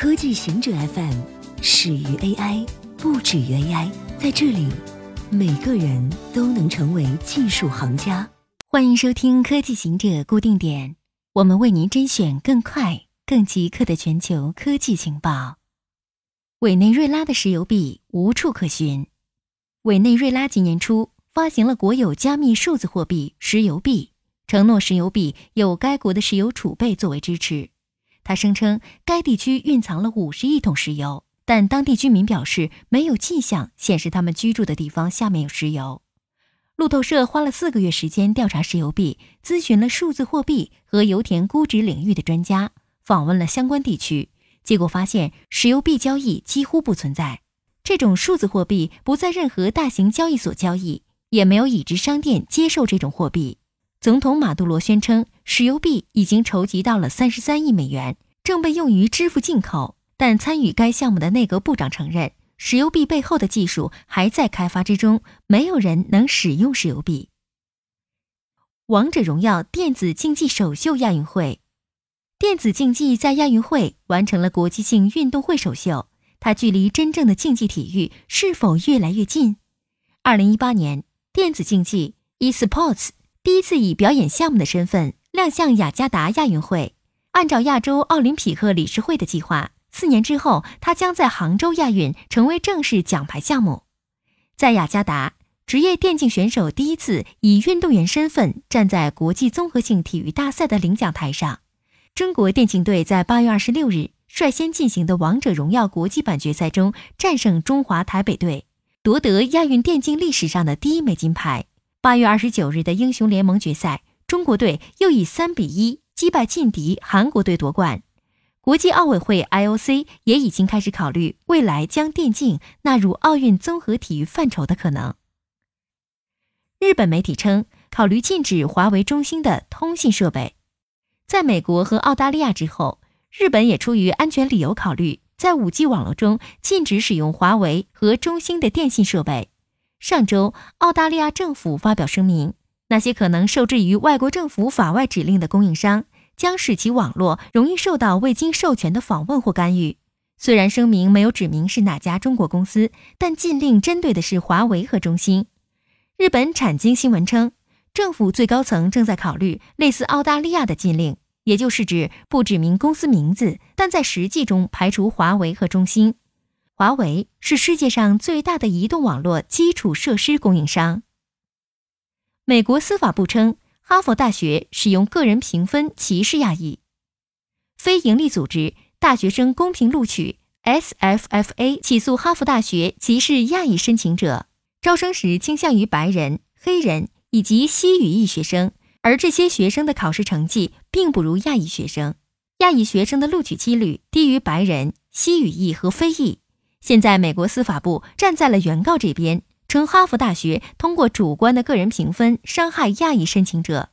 科技行者 FM 始于 AI，不止于 AI。在这里，每个人都能成为技术行家。欢迎收听科技行者固定点，我们为您甄选更快、更即刻的全球科技情报。委内瑞拉的石油币无处可寻。委内瑞拉今年初发行了国有加密数字货币石油币，承诺石油币有该国的石油储备作为支持。他声称该地区蕴藏了五十亿桶石油，但当地居民表示没有迹象显示他们居住的地方下面有石油。路透社花了四个月时间调查石油币，咨询了数字货币和油田估值领域的专家，访问了相关地区，结果发现石油币交易几乎不存在。这种数字货币不在任何大型交易所交易，也没有已知商店接受这种货币。总统马杜罗宣称，石油币已经筹集到了三十三亿美元，正被用于支付进口。但参与该项目的内阁部长承认，石油币背后的技术还在开发之中，没有人能使用石油币。王者荣耀电子竞技首秀亚运会，电子竞技在亚运会完成了国际性运动会首秀，它距离真正的竞技体育是否越来越近？二零一八年，电子竞技 eSports。第一次以表演项目的身份亮相雅加达亚运会。按照亚洲奥林匹克理事会的计划，四年之后，它将在杭州亚运成为正式奖牌项目。在雅加达，职业电竞选手第一次以运动员身份站在国际综合性体育大赛的领奖台上。中国电竞队在八月二十六日率先进行的王者荣耀国际版决赛中战胜中华台北队，夺得亚运电竞历史上的第一枚金牌。八月二十九日的英雄联盟决赛，中国队又以三比一击败劲敌韩国队夺冠。国际奥委会 （IOC） 也已经开始考虑未来将电竞纳入奥运综合体育范畴的可能。日本媒体称，考虑禁止华为、中兴的通信设备。在美国和澳大利亚之后，日本也出于安全理由考虑，在 5G 网络中禁止使用华为和中兴的电信设备。上周，澳大利亚政府发表声明，那些可能受制于外国政府法外指令的供应商，将使其网络容易受到未经授权的访问或干预。虽然声明没有指明是哪家中国公司，但禁令针对的是华为和中兴。日本产经新闻称，政府最高层正在考虑类似澳大利亚的禁令，也就是指不指明公司名字，但在实际中排除华为和中兴。华为是世界上最大的移动网络基础设施供应商。美国司法部称，哈佛大学使用个人评分歧视亚裔。非营利组织大学生公平录取 （SFFA） 起诉哈佛大学歧视亚裔申请者，招生时倾向于白人、黑人以及西语裔学生，而这些学生的考试成绩并不如亚裔学生。亚裔学生的录取几率低于白人、西语裔和非裔。现在，美国司法部站在了原告这边，称哈佛大学通过主观的个人评分伤害亚裔申请者。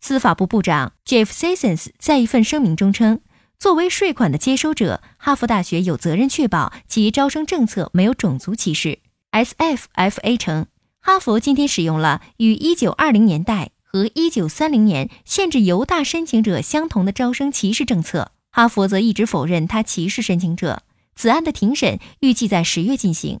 司法部部长 Jeff Sessions 在一份声明中称，作为税款的接收者，哈佛大学有责任确保其招生政策没有种族歧视。SFFA 称，哈佛今天使用了与1920年代和1930年限制犹大申请者相同的招生歧视政策。哈佛则一直否认他歧视申请者。此案的庭审预计在十月进行。